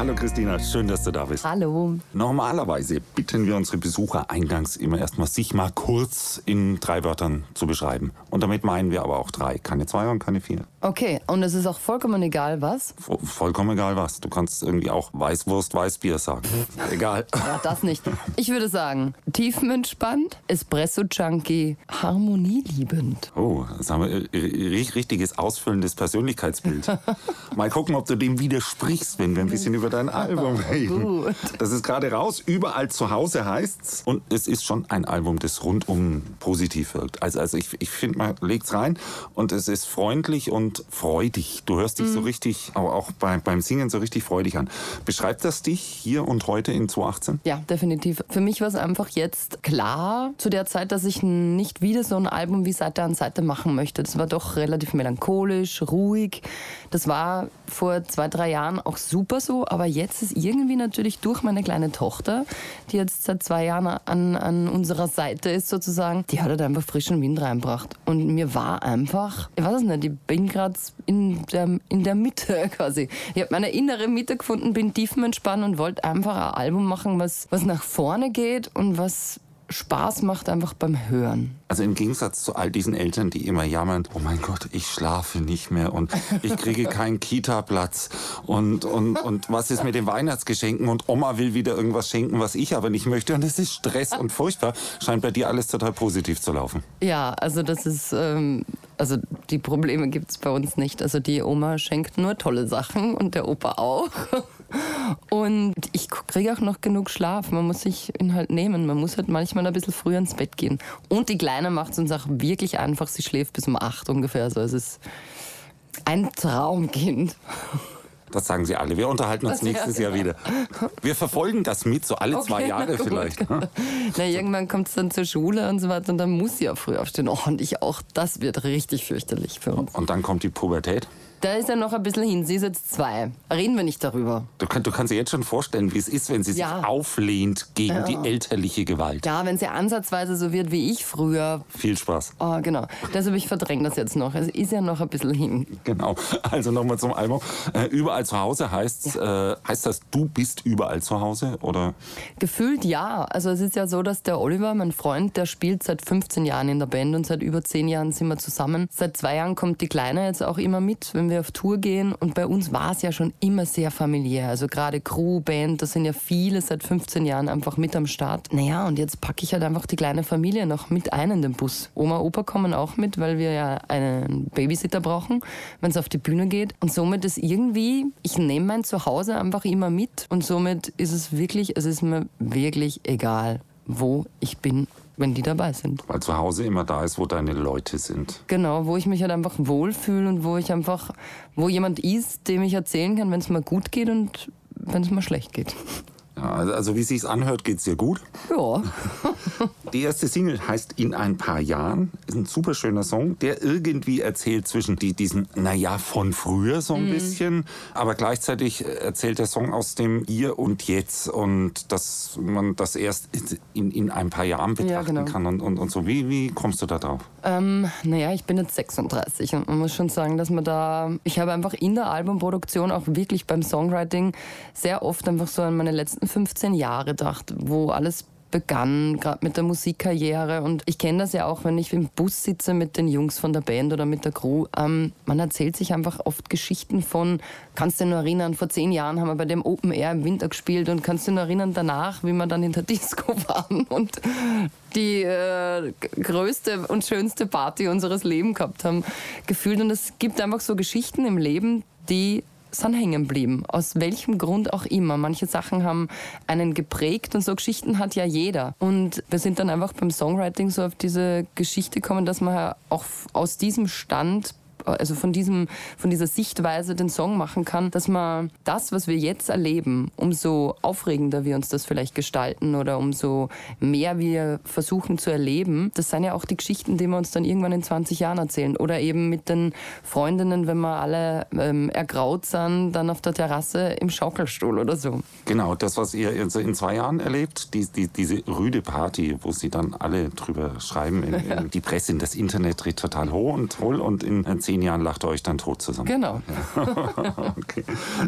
Hallo Christina, schön, dass du da bist. Hallo. Normalerweise bitten wir unsere Besucher eingangs immer erstmal, sich mal kurz in drei Wörtern zu beschreiben. Und damit meinen wir aber auch drei, keine zwei und keine vier. Okay, und es ist auch vollkommen egal, was? Vo- Vollkommen egal was. Du kannst irgendwie auch Weißwurst, Weißbier sagen. egal. Ja, das nicht. Ich würde sagen, tiefenentspannt, Espresso-Junkie, harmonieliebend. Oh, das haben wir äh, ri- richtiges ausfüllendes Persönlichkeitsbild. Mal gucken, ob du dem widersprichst, wenn wir ein bisschen über dein Album. Gut. Das ist gerade raus. Überall zu Hause heißt's. Und es ist schon ein Album, das rundum positiv wirkt. Also, also ich, ich finde, man legt's rein und es ist freundlich und freudig. Du hörst dich so richtig, auch, auch bei, beim Singen so richtig freudig an. Beschreibt das dich hier und heute in 2018? Ja, definitiv. Für mich war es einfach jetzt klar zu der Zeit, dass ich nicht wieder so ein Album wie Seite an Seite machen möchte. Das war doch relativ melancholisch, ruhig. Das war vor zwei, drei Jahren auch super so, aber jetzt ist irgendwie natürlich durch meine kleine Tochter, die jetzt seit zwei Jahren an, an unserer Seite ist sozusagen, die hat halt einfach frischen Wind reinbracht. Und mir war einfach, ich weiß es nicht, ich bin gerade in der, in der Mitte quasi. Ich habe meine innere Mitte gefunden, bin tiefenentspannt und wollte einfach ein Album machen, was, was nach vorne geht und was Spaß macht einfach beim Hören. Also im Gegensatz zu all diesen Eltern, die immer jammern, oh mein Gott, ich schlafe nicht mehr und ich kriege keinen Kita-Platz und, und, und was ist mit den Weihnachtsgeschenken und Oma will wieder irgendwas schenken, was ich aber nicht möchte und es ist Stress und furchtbar, scheint bei dir alles total positiv zu laufen. Ja, also das ist, ähm, also die Probleme gibt es bei uns nicht. Also die Oma schenkt nur tolle Sachen und der Opa auch. Und kriege auch noch genug Schlaf. Man muss sich ihn halt nehmen. Man muss halt manchmal ein bisschen früher ins Bett gehen. Und die Kleine macht es uns auch wirklich einfach. Sie schläft bis um acht ungefähr. Also es ist ein Traumkind. Das sagen sie alle. Wir unterhalten uns Das- ja, nächstes Jahr wieder. Wir verfolgen das mit, so alle zwei Okay, Jahre na vielleicht. ne? Na, irgendwann kommt es dann zur Schule und so weiter und dann muss sie ja früh aufstehen. Oh, und ich auch. Das wird richtig fürchterlich für uns. Und dann kommt die Pubertät. Da ist ja noch ein bisschen hin. Sie ist jetzt zwei. Reden wir nicht darüber. Du, kann, du kannst dir jetzt schon vorstellen, wie es ist, wenn sie sich Ja. auflehnt gegen die elterliche Gewalt. Ja, wenn sie ansatzweise so wird wie ich früher. Viel Spaß. Oh, genau. Deshalb ich verdränge das jetzt noch. Es ist ja noch ein bisschen hin. Genau. Also nochmal zum Album. Äh, überall zu Hause heißt, äh, heißt das, du bist überall zu Hause? Oder? Gefühlt ja. Also es ist ja so, dass der Oliver, mein Freund, der spielt seit 15 Jahren in der Band und seit über 10 Jahren sind wir zusammen. Seit zwei Jahren kommt die Kleine jetzt auch immer mit, wenn wir auf Tour gehen. Und bei uns war es ja schon immer sehr familiär. Also gerade Crew, Band, da sind ja viele seit 15 Jahren einfach mit am Start. Naja, und jetzt packe ich halt einfach die kleine Familie noch mit ein in den Bus. Oma, Opa kommen auch mit, weil wir ja einen Babysitter brauchen, wenn es auf die Bühne geht. Und somit ist irgendwie, ich nehme mein Zuhause einfach immer mit. Und somit ist es wirklich, es ist mir wirklich egal, wo ich bin, wenn die dabei sind. Weil zu Hause immer da ist, wo deine Leute sind. Genau, wo ich mich halt einfach wohlfühle und wo ich einfach, wo jemand ist, dem ich erzählen kann, wenn es mir gut geht und wenn es mir schlecht geht. Ja, also, also wie sich's anhört, geht's dir gut. Ja. Die erste Single heißt In ein paar Jahren. Ist ein super schöner Song, der irgendwie erzählt zwischen die, diesen, naja, von früher so ein Mhm. bisschen, aber gleichzeitig erzählt der Song aus dem Ihr und Jetzt und dass man das erst in, in ein paar Jahren betrachten genau. kann und, und, und so. Wie, wie kommst du da drauf? Ähm, naja, ich bin jetzt 36 und man muss schon sagen, dass man da, ich habe einfach in der Albumproduktion, auch wirklich beim Songwriting, sehr oft einfach so an meine letzten 15 Jahre gedacht, wo alles begann, gerade mit der Musikkarriere. Und ich kenne das ja auch, wenn ich im Bus sitze mit den Jungs von der Band oder mit der Crew. Ähm, man erzählt sich einfach oft Geschichten von, kannst du nur erinnern, vor zehn Jahren haben wir bei dem Open Air im Winter gespielt und kannst du nur erinnern danach, wie wir dann in der Disco waren und die äh, größte und schönste Party unseres Lebens gehabt haben, gefühlt. Und es gibt einfach so Geschichten im Leben, die sind hängen geblieben. Aus welchem Grund auch immer. Manche Sachen haben einen geprägt und so Geschichten hat ja jeder. Und wir sind dann einfach beim Songwriting so auf diese Geschichte gekommen, dass man auch aus diesem Stand also von, diesem, von dieser Sichtweise den Song machen kann, dass man das, was wir jetzt erleben, umso aufregender wir uns das vielleicht gestalten oder umso mehr wir versuchen zu erleben, das sind ja auch die Geschichten, die wir uns dann irgendwann in 20 Jahren erzählen. Oder eben mit den Freundinnen, wenn wir alle ähm, ergraut sind, dann auf der Terrasse im Schaukelstuhl oder so. Genau, das, was ihr in zwei Jahren erlebt, die, die, diese rüde Party, wo sie dann alle drüber schreiben, in, in die Presse, in das Internet dreht total hoch und toll und in zehn Jahren lacht ihr euch dann tot zusammen. Genau. okay.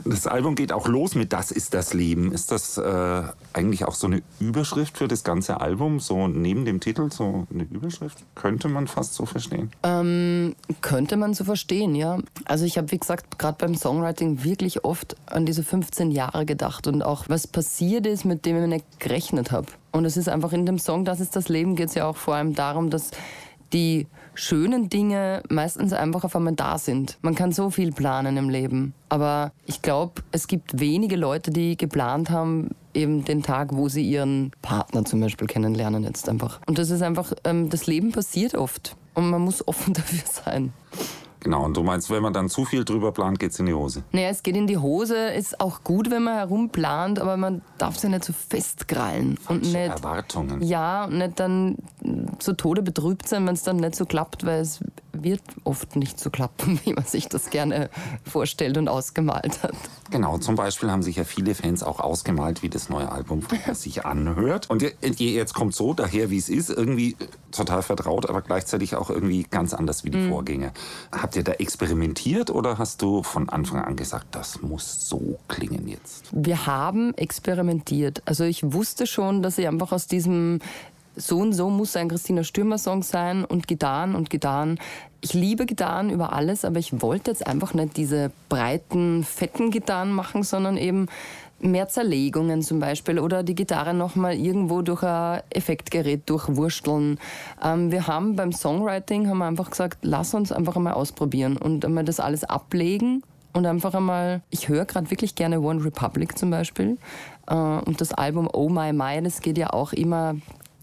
Das Album geht auch los mit Das ist das Leben. Ist das äh, eigentlich auch so eine Überschrift für das ganze Album? So neben dem Titel so eine Überschrift? Könnte man fast so verstehen. Ähm, könnte man so verstehen, ja. Also ich habe, wie gesagt, gerade beim Songwriting wirklich oft an diese 15 Jahre gedacht und auch was passiert ist, mit dem ich nicht gerechnet habe. Und es ist einfach in dem Song Das ist das Leben geht es ja auch vor allem darum, dass die schönen Dinge meistens einfach auf einmal da sind. Man kann so viel planen im Leben. Aber ich glaube, es gibt wenige Leute, die geplant haben, eben den Tag, wo sie ihren Partner zum Beispiel kennenlernen jetzt einfach. Und das ist einfach, ähm, das Leben passiert oft. Und man muss offen dafür sein. Genau, und du meinst, wenn man dann zu viel drüber plant, geht es in die Hose? Naja, es geht in die Hose, ist auch gut, wenn man herumplant, aber man darf sich nicht so festkrallen. und nicht, Erwartungen. Ja, und nicht dann zu Tode betrübt sein, wenn es dann nicht so klappt, weil es wird oft nicht so klappen, wie man sich das gerne vorstellt und ausgemalt hat. Genau, zum Beispiel haben sich ja viele Fans auch ausgemalt, wie das neue Album sich anhört. Und jetzt kommt so daher, wie es ist, irgendwie total vertraut, aber gleichzeitig auch irgendwie ganz anders wie die mhm. Vorgänger. Habt ihr da experimentiert oder hast du von Anfang an gesagt, das muss so klingen jetzt? Wir haben experimentiert. Also ich wusste schon, dass ich einfach aus diesem so und so muss ein Christina Stürmer-Song sein und Gitarren und Gitarren. Ich liebe Gitarren über alles, aber ich wollte jetzt einfach nicht diese breiten, fetten Gitarren machen, sondern eben mehr Zerlegungen zum Beispiel oder die Gitarre nochmal irgendwo durch ein Effektgerät durchwursteln. Ähm, wir haben beim Songwriting haben wir einfach gesagt, lass uns einfach einmal ausprobieren und einmal das alles ablegen und einfach einmal, ich höre gerade wirklich gerne One Republic zum Beispiel äh, und das Album Oh My My, das geht ja auch immer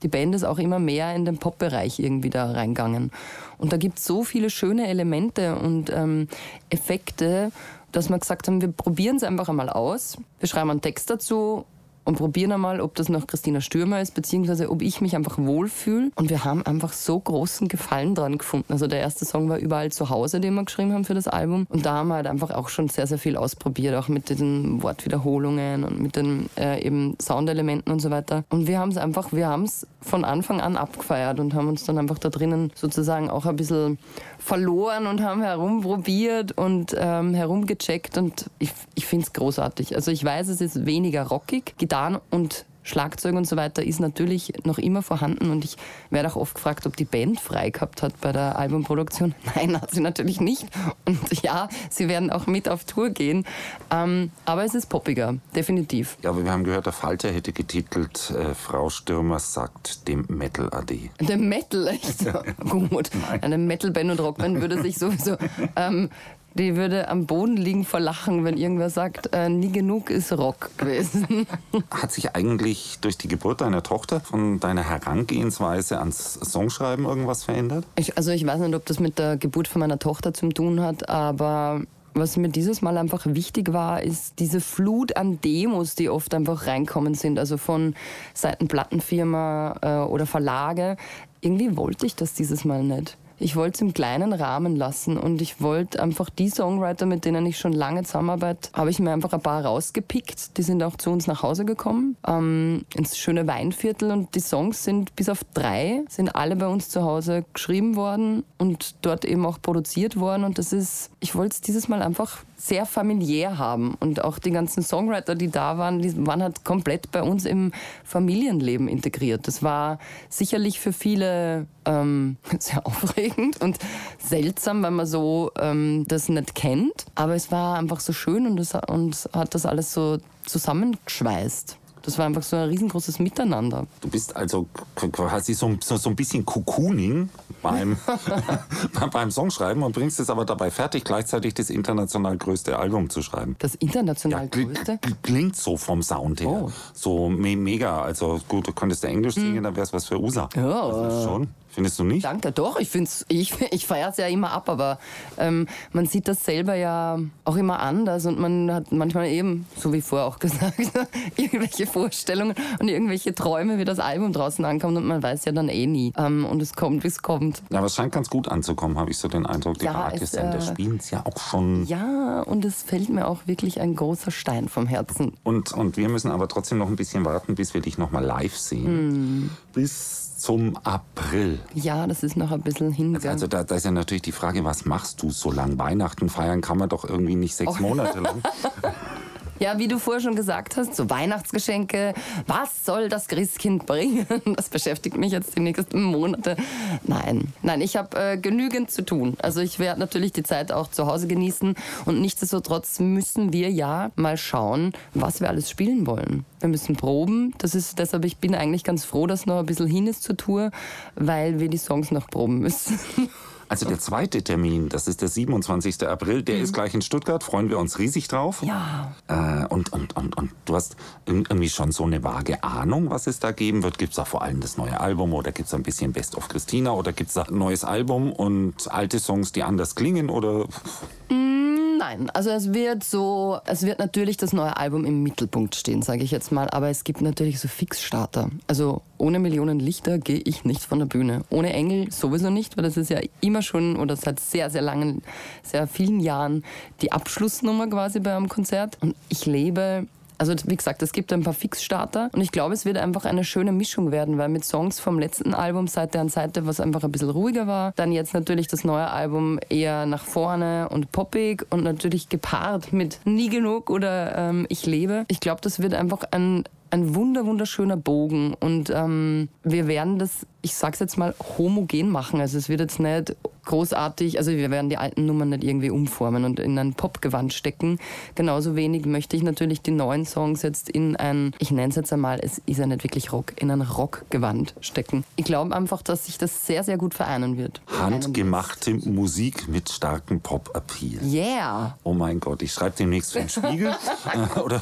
die Band ist auch immer mehr in den Pop-Bereich irgendwie da reingegangen. Und da gibt es so viele schöne Elemente und ähm, Effekte, dass wir gesagt haben, wir probieren es einfach einmal aus. Wir schreiben einen Text dazu und probieren einmal, ob das noch Christina Stürmer ist, beziehungsweise ob ich mich einfach wohlfühle. Und wir haben einfach so großen Gefallen dran gefunden. Also der erste Song war überall zu Hause, den wir geschrieben haben für das Album. Und da haben wir halt einfach auch schon sehr, sehr viel ausprobiert, auch mit den Wortwiederholungen und mit den äh, eben Soundelementen und so weiter. Und wir haben es einfach, wir haben es von Anfang an abgefeiert und haben uns dann einfach da drinnen sozusagen auch ein bisschen verloren und haben herumprobiert und ähm, herumgecheckt und ich, ich finde es großartig. Also ich weiß, es ist weniger rockig. Gitarren und Schlagzeug und so weiter ist natürlich noch immer vorhanden und ich werde auch oft gefragt, ob die Band frei gehabt hat bei der Albumproduktion. Nein, hat sie natürlich nicht. Und ja, sie werden auch mit auf Tour gehen. Ähm, aber es ist poppiger, definitiv. Ja, aber wir haben gehört, der Falter hätte getitelt, äh, Frau Stürmer sagt dem Metal AD. Dem Metal, echt? Gut. Nein. Eine Metal-Band und Rockband würde sich sowieso ähm, die würde am Boden liegen vor Lachen, wenn irgendwer sagt, äh, nie genug ist Rock gewesen. Hat sich eigentlich durch die Geburt deiner Tochter von deiner Herangehensweise ans Songschreiben irgendwas verändert? Ich, also ich weiß nicht, ob das mit der Geburt von meiner Tochter zu tun hat, aber was mir dieses Mal einfach wichtig war, ist diese Flut an Demos, die oft einfach reinkommen sind, also von Seiten Plattenfirma äh, oder Verlage. Irgendwie wollte ich das dieses Mal nicht ich wollte es im kleinen Rahmen lassen und ich wollte einfach die Songwriter, mit denen ich schon lange zusammenarbeite, habe ich mir einfach ein paar rausgepickt. Die sind auch zu uns nach Hause gekommen, ähm, ins schöne Weinviertel und die Songs sind bis auf drei, sind alle bei uns zu Hause geschrieben worden und dort eben auch produziert worden und das ist, ich wollte es dieses Mal einfach sehr familiär haben. Und auch die ganzen Songwriter, die da waren, die waren halt komplett bei uns im Familienleben integriert. Das war sicherlich für viele ähm, sehr aufregend und seltsam, weil man so ähm, das nicht kennt. Aber es war einfach so schön und, es, und hat das alles so zusammengeschweißt. Das war einfach so ein riesengroßes Miteinander. Du bist also quasi so, so, so ein bisschen Cocooning beim, beim Songschreiben und bringst es aber dabei fertig, gleichzeitig das international größte Album zu schreiben. Das international ja, größte? Klingt so vom Sound her. Oh. So me mega. Also gut, du könntest ja Englisch singen, hm. dann wäre es was für USA. Ja. Also schon. Findest du nicht? Danke, doch. Ich, ich, ich feiere es ja immer ab, aber ähm, man sieht das selber ja auch immer anders und man hat manchmal eben, so wie vorher auch gesagt, irgendwelche Vorstellungen und irgendwelche Träume, wie das Album draußen ankommt und man weiß ja dann eh nie. Ähm, und es kommt, wie es kommt. Ja, aber es scheint ganz gut anzukommen, habe ich so den Eindruck. Die ja, Radiosender äh, spielen es ja auch schon. Ja, und es fällt mir auch wirklich ein großer Stein vom Herzen. Und, und wir müssen aber trotzdem noch ein bisschen warten, bis wir dich nochmal live sehen. Hm. Bis zum April Ja, das ist noch ein bisschen hin. gell? Also da, da ist ja natürlich die Frage, was machst du so lang? Weihnachten feiern kann man doch irgendwie nicht sechs Oh. Monate lang. Ja, wie du vorher schon gesagt hast, so Weihnachtsgeschenke, was soll das Christkind bringen? Das beschäftigt mich jetzt die nächsten Monate. Nein, nein, ich habe äh, genügend zu tun. Also ich werde natürlich die Zeit auch zu Hause genießen und nichtsdestotrotz müssen wir ja mal schauen, was wir alles spielen wollen. Wir müssen proben. Das ist deshalb, ich bin eigentlich ganz froh, dass noch ein bisschen hin ist zur Tour, weil wir die Songs noch proben müssen. Also der zweite Termin, das ist der 27. April, der ist gleich in Stuttgart, freuen wir uns riesig drauf. Mhm. Ja. Äh, und, und, und, und du hast irg- irgendwie schon so eine vage Ahnung, was es da geben wird. Gibt es da vor allem das neue Album oder gibt es ein bisschen Best of Christina oder gibt es da ein neues Album und alte Songs, die anders klingen oder Nein, also es wird so, es wird natürlich das neue Album im Mittelpunkt stehen, sage ich jetzt mal, aber es gibt natürlich so Fixstarter. Also ohne Millionen Lichter gehe ich nicht von der Bühne. Ohne Engel sowieso nicht, weil das ist ja immer schon oder seit sehr, sehr langen, sehr vielen Jahren die Abschlussnummer quasi bei einem Konzert. Und ich lebe also wie gesagt, es gibt ein paar Fixstarter und ich glaube, es wird einfach eine schöne Mischung werden, weil mit Songs vom letzten Album Seite an Seite, was einfach ein bisschen ruhiger war, dann jetzt natürlich das neue Album eher nach vorne und poppig und natürlich gepaart mit Nie genug oder ähm, Ich lebe. Ich glaube, das wird einfach ein ein wunder wunderschöner Bogen und ähm, wir werden das, ich sag's jetzt mal, homogen machen. Also es wird jetzt nicht großartig, also wir werden die alten Nummern nicht irgendwie umformen und in ein Popgewand stecken. Genauso wenig möchte ich natürlich die neuen Songs jetzt in ein, ich nenne es jetzt einmal, es ist ja nicht wirklich Rock, in ein Rockgewand stecken. Ich glaube einfach, dass sich das sehr, sehr gut vereinen wird. handgemachte Musik mit starkem Pop-Appeal. Yeah! Oh mein Gott, ich schreibe demnächst für den Spiegel. äh, oder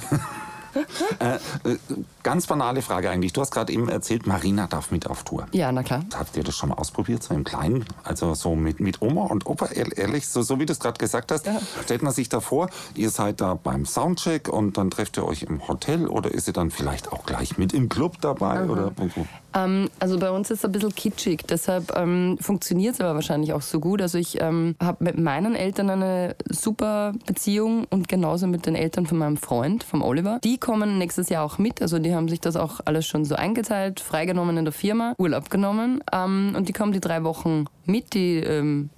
äh, äh, ganz banale Frage eigentlich. Du hast gerade eben erzählt, Marina darf mit auf Tour. Ja, na klar. Habt ihr das schon mal ausprobiert, so im Kleinen? Also so mit, mit Oma und Opa, ehr- ehrlich, so, so wie du es gerade gesagt hast, stellt man sich da vor, ihr seid da beim Soundcheck und dann trefft ihr euch im Hotel oder ist ihr dann vielleicht auch gleich mit im Club dabei? Oder wo- Ähm, also bei uns ist es ein bisschen kitschig, deshalb ähm, funktioniert es aber wahrscheinlich auch so gut. Also ich ähm, habe mit meinen Eltern eine super Beziehung und genauso mit den Eltern von meinem Freund, vom Oliver. Die kommen nächstes Jahr auch mit, also die haben sich das auch alles schon so eingeteilt, freigenommen in der Firma, Urlaub genommen ähm, und die kommen die drei Wochen mit, die ähm,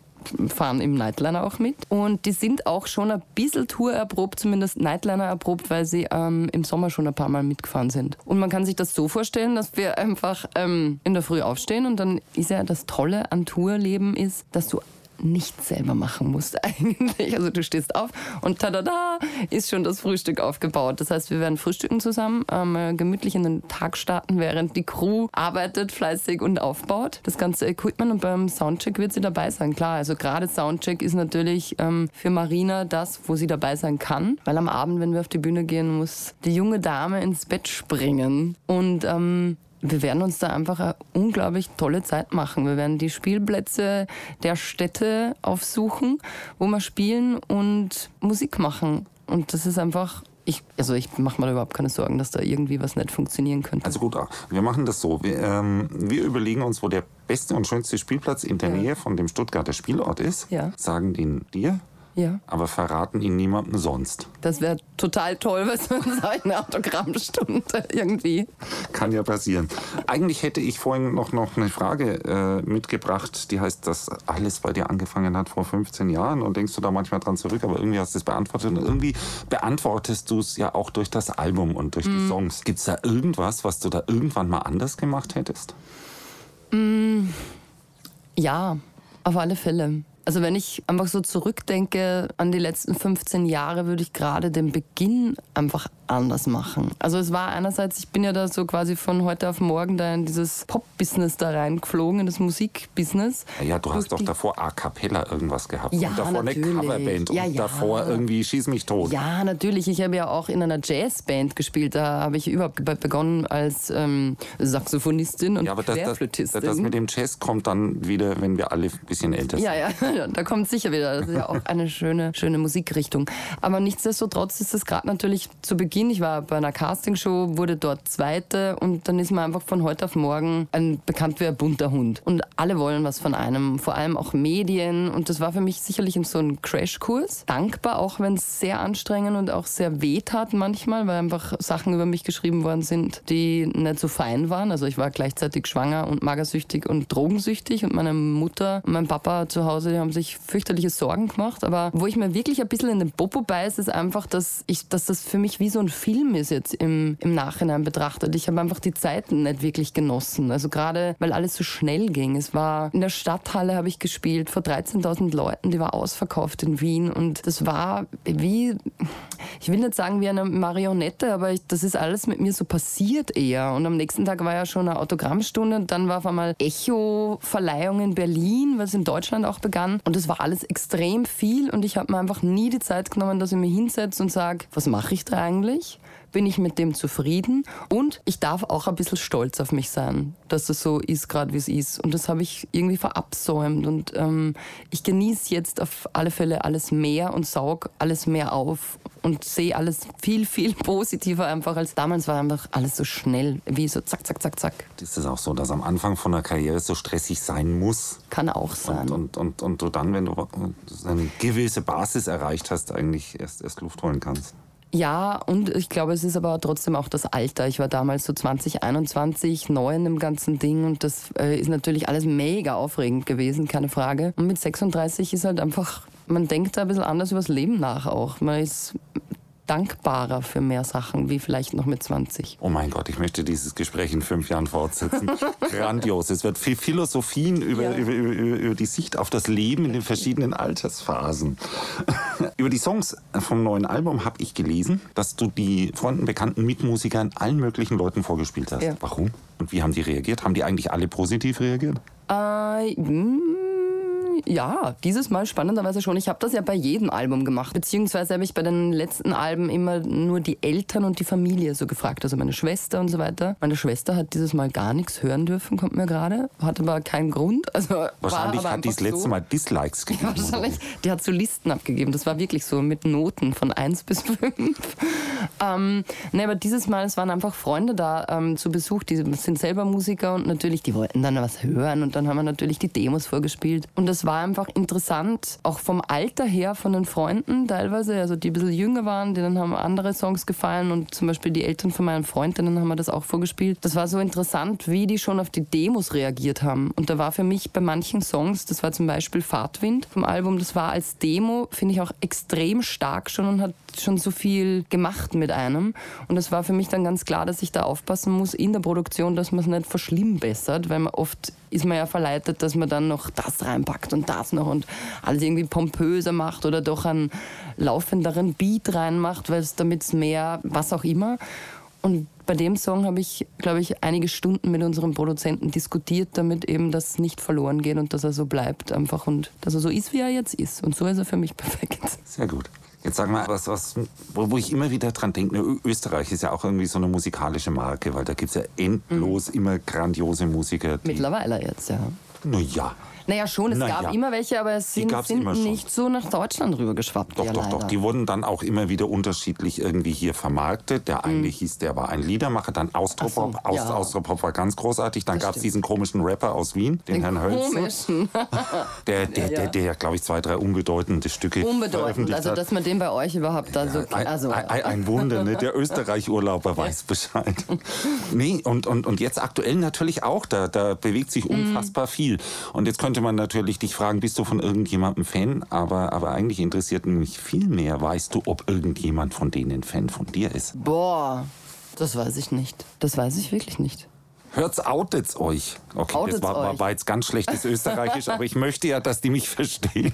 fahren im Nightliner auch mit. Und die sind auch schon ein bisschen Tour erprobt, zumindest Nightliner erprobt, weil sie ähm, im Sommer schon ein paar Mal mitgefahren sind. Und man kann sich das so vorstellen, dass wir einfach ähm, in der Früh aufstehen und dann ist ja das Tolle an Tourleben ist, dass du nichts selber machen musst eigentlich. Also du stehst auf und tada ist schon das Frühstück aufgebaut. Das heißt, wir werden frühstücken zusammen, ähm, äh, gemütlich in den Tag starten, während die Crew arbeitet fleißig und aufbaut. Das ganze Equipment und beim Soundcheck wird sie dabei sein. Klar, also gerade Soundcheck ist natürlich ähm, für Marina das, wo sie dabei sein kann. Weil am Abend, wenn wir auf die Bühne gehen, muss die junge Dame ins Bett springen. Und ähm, wir werden uns da einfach eine unglaublich tolle Zeit machen. Wir werden die Spielplätze der Städte aufsuchen, wo wir spielen und Musik machen. Und das ist einfach, ich, also ich mache mir da überhaupt keine Sorgen, dass da irgendwie was nicht funktionieren könnte. Also gut, wir machen das so. Wir, ähm, wir überlegen uns, wo der beste und schönste Spielplatz in der Nähe von dem Stuttgarter Spielort ist, Ja. sagen den dir, ja, aber verraten ihn niemandem sonst. das wäre total toll, weil sonst habe ich eine Autogrammstunde irgendwie. Kann ja passieren. Eigentlich hätte ich vorhin noch, noch eine Frage äh, mitgebracht, die heißt, dass alles bei dir angefangen hat vor 15 Jahren und denkst du da manchmal dran zurück, aber irgendwie hast du es beantwortet und irgendwie beantwortest du es ja auch durch das Album und durch die Songs. Gibt es da irgendwas, was du da irgendwann mal anders gemacht hättest? Ja, auf alle Fälle. Also wenn ich einfach so zurückdenke an die letzten 15 Jahre, würde ich gerade den Beginn einfach anders machen. Also es war einerseits, ich bin ja da so quasi von heute auf morgen da in dieses Pop-Business da reingeflogen, in das Musikbusiness. Ja, du hast doch davor A Cappella irgendwas gehabt Ja, und davor natürlich. eine Coverband Ja, und ja. davor irgendwie Schieß mich tot. Ja, natürlich. Ich habe ja auch in einer Jazzband gespielt. Da habe ich überhaupt be- begonnen als ähm, Saxophonistin und Ja, aber das, das, das mit dem Jazz kommt dann wieder, wenn wir alle ein bisschen älter sind. Ja, ja, wieder, da kommt sicher wieder. Das ist ja auch eine schöne, schöne Musikrichtung. Aber nichtsdestotrotz ist es gerade natürlich zu Beginn, ich war bei einer Castingshow, wurde dort Zweite und dann ist man einfach von heute auf morgen ein bekannt wie ein bunter Hund. Und alle wollen was von einem, vor allem auch Medien. Und das war für mich sicherlich so ein Crashkurs. Dankbar, auch wenn es sehr anstrengend und auch sehr weh tat manchmal, weil einfach Sachen über mich geschrieben worden sind, die nicht so fein waren. Also ich war gleichzeitig schwanger und magersüchtig und drogensüchtig und meine Mutter und mein Papa zu Hause, haben sich fürchterliche Sorgen gemacht. Aber wo ich mir wirklich ein bisschen in den Popo beiß, ist einfach, dass, ich, dass das für mich wie so ein Film ist jetzt im, im Nachhinein betrachtet. Ich habe einfach die Zeiten nicht wirklich genossen. Also gerade, weil alles so schnell ging. Es war in der Stadthalle habe ich gespielt vor 13.000 Leuten, die war ausverkauft in Wien und das war wie, ich will nicht sagen wie eine Marionette, aber ich, das ist alles mit mir so passiert eher. Und am nächsten Tag war ja schon eine Autogrammstunde und dann war auf einmal Echo-Verleihung in Berlin, was in Deutschland auch begann. Und es war alles extrem viel und ich habe mir einfach nie die Zeit genommen, dass ich mich hinsetze und sage, was mache ich da eigentlich? Bin ich mit dem zufrieden und ich darf auch ein bisschen stolz auf mich sein, dass es so ist, gerade wie es ist. Und das habe ich irgendwie verabsäumt und ähm, ich genieße jetzt auf alle Fälle alles mehr und saug alles mehr auf und sehe alles viel, viel positiver einfach als damals war einfach alles so schnell, wie so zack, zack, zack, zack. Ist es auch so, dass am Anfang von der Karriere so stressig sein muss? Kann auch sein. Und, und, und, und du dann, wenn du eine gewisse Basis erreicht hast, eigentlich erst, erst Luft holen kannst? Ja, und ich glaube, es ist aber trotzdem auch das Alter. Ich war damals so 20, 21, neu in dem ganzen Ding und das äh, ist natürlich alles mega aufregend gewesen, keine Frage. Und mit 36 ist halt einfach, man denkt da ein bisschen anders über das Leben nach auch. Man ist dankbarer für mehr Sachen, wie vielleicht noch mit 20. Oh mein Gott, ich möchte dieses Gespräch in fünf Jahren fortsetzen. Grandios. Es wird viel Philosophien über, ja. über, über, über, die Sicht auf das Leben in den verschiedenen Altersphasen. über die Songs vom neuen Album habe ich gelesen, dass du die Freunden, bekannten Mitmusikern allen möglichen Leuten vorgespielt hast. Ja. Warum? Und wie haben die reagiert? Haben die eigentlich alle positiv reagiert? Äh, ja, dieses Mal spannenderweise schon. Ich habe das ja bei jedem Album gemacht. Beziehungsweise habe ich bei den letzten Alben immer nur die Eltern und die Familie so gefragt. Also meine Schwester und so weiter. Meine Schwester hat dieses Mal gar nichts hören dürfen, kommt mir gerade. Hat aber keinen Grund. Also wahrscheinlich hat die das letzte so. Mal Dislikes gegeben. Ja, wahrscheinlich. Die hat so Listen abgegeben. Das war wirklich so mit Noten von 1 bis 5. ähm, ne, aber dieses Mal, es waren einfach Freunde da ähm, zu Besuch. Die sind selber Musiker und natürlich, die wollten dann was hören. Und dann haben wir natürlich die Demos vorgespielt. Und das war einfach interessant, auch vom Alter her von den Freunden teilweise, also die ein bisschen jünger waren, denen haben andere Songs gefallen und zum Beispiel die Eltern von meinen Freundinnen haben wir das auch vorgespielt. Das war so interessant, wie die schon auf die Demos reagiert haben. Und da war für mich bei manchen Songs, das war zum Beispiel Fahrtwind vom Album, das war als Demo, finde ich auch extrem stark schon und hat schon so viel gemacht mit einem. Und es war für mich dann ganz klar, dass ich da aufpassen muss in der Produktion, dass man es nicht verschlimmbessert, weil man oft ist man ja verleitet, dass man dann noch das reinpackt und das noch und alles irgendwie pompöser macht oder doch einen laufenderen Beat reinmacht, weil es damit mehr, was auch immer. Und bei dem Song habe ich, glaube ich, einige Stunden mit unserem Produzenten diskutiert, damit eben das nicht verloren geht und dass er so bleibt einfach und dass er so ist, wie er jetzt ist. Und so ist er für mich perfekt. Sehr gut. Jetzt sag mal, was, was, wo, ich immer wieder dran denke, Österreich ist ja auch irgendwie so eine musikalische Marke, weil da gibt es ja endlos mhm. immer grandiose Musiker. Mittlerweile jetzt, ja. Na ja. Naja, schon, es Na gab immer welche, aber es sind, sind nicht so nach Deutschland rübergeschwappt. Doch, ja, doch, leider. doch. Die wurden dann auch immer wieder unterschiedlich irgendwie hier vermarktet. Der eine mhm. hieß, der war ein Liedermacher, dann Austropop. So, ja. Austropop war ganz großartig. Dann gab es diesen komischen Rapper aus Wien, den, den Herrn. Komischen. der, der, ja, der, der, glaube ich, zwei, drei unbedeutende Stücke Unbedeutend, also dass man den bei euch überhaupt da so... Also. Ein, ein, ein Wunder, ne? Der Österreich-Urlauber weiß Bescheid. nee, und, und, und jetzt aktuell natürlich auch. Da, da bewegt sich mhm. unfassbar mhm. viel. Und jetzt könnte man natürlich dich fragen, bist du von irgendjemandem Fan? Aber, aber eigentlich interessiert mich viel mehr, weißt du, ob irgendjemand von denen Fan von dir ist? Boah, das weiß ich nicht. Das weiß ich wirklich nicht. Hört's, outet's euch. Okay, outet's das war, war, war, jetzt ganz schlechtes Österreichisch, aber ich möchte ja, dass die mich verstehen.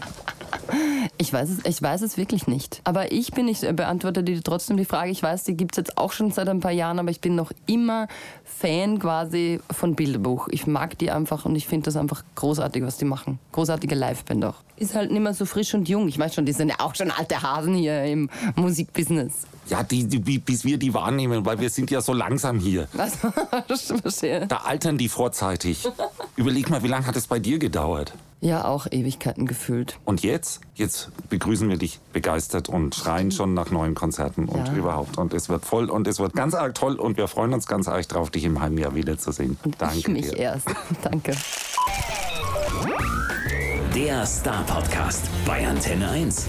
Ich weiß es, ich weiß es wirklich nicht. Aber ich bin, ich beantworte dir trotzdem die Frage. Ich weiß, die gibt es jetzt auch schon seit ein paar Jahren, aber ich bin noch immer Fan quasi von Bilderbuch. Ich mag die einfach und ich finde das einfach großartig, was die machen. Großartige Liveband auch. Ist halt nicht mehr so frisch und jung. Ich weiß schon, die sind ja auch schon alte Hasen hier im Musikbusiness. Ja, die, die, bis wir die wahrnehmen, weil wir sind ja so langsam hier. Was? da altern die vorzeitig. Überleg mal, wie lange hat es bei dir gedauert? Ja, auch Ewigkeiten gefühlt. Und jetzt? Jetzt begrüßen wir dich begeistert und schreien schon nach neuen Konzerten und Ja. überhaupt. Und es wird voll und es wird ganz arg toll und wir freuen uns ganz arg drauf, dich im Heimjahr wiederzusehen. Und Danke ich mich dir. erst. Danke. Der Star Podcast bei Antenne 1.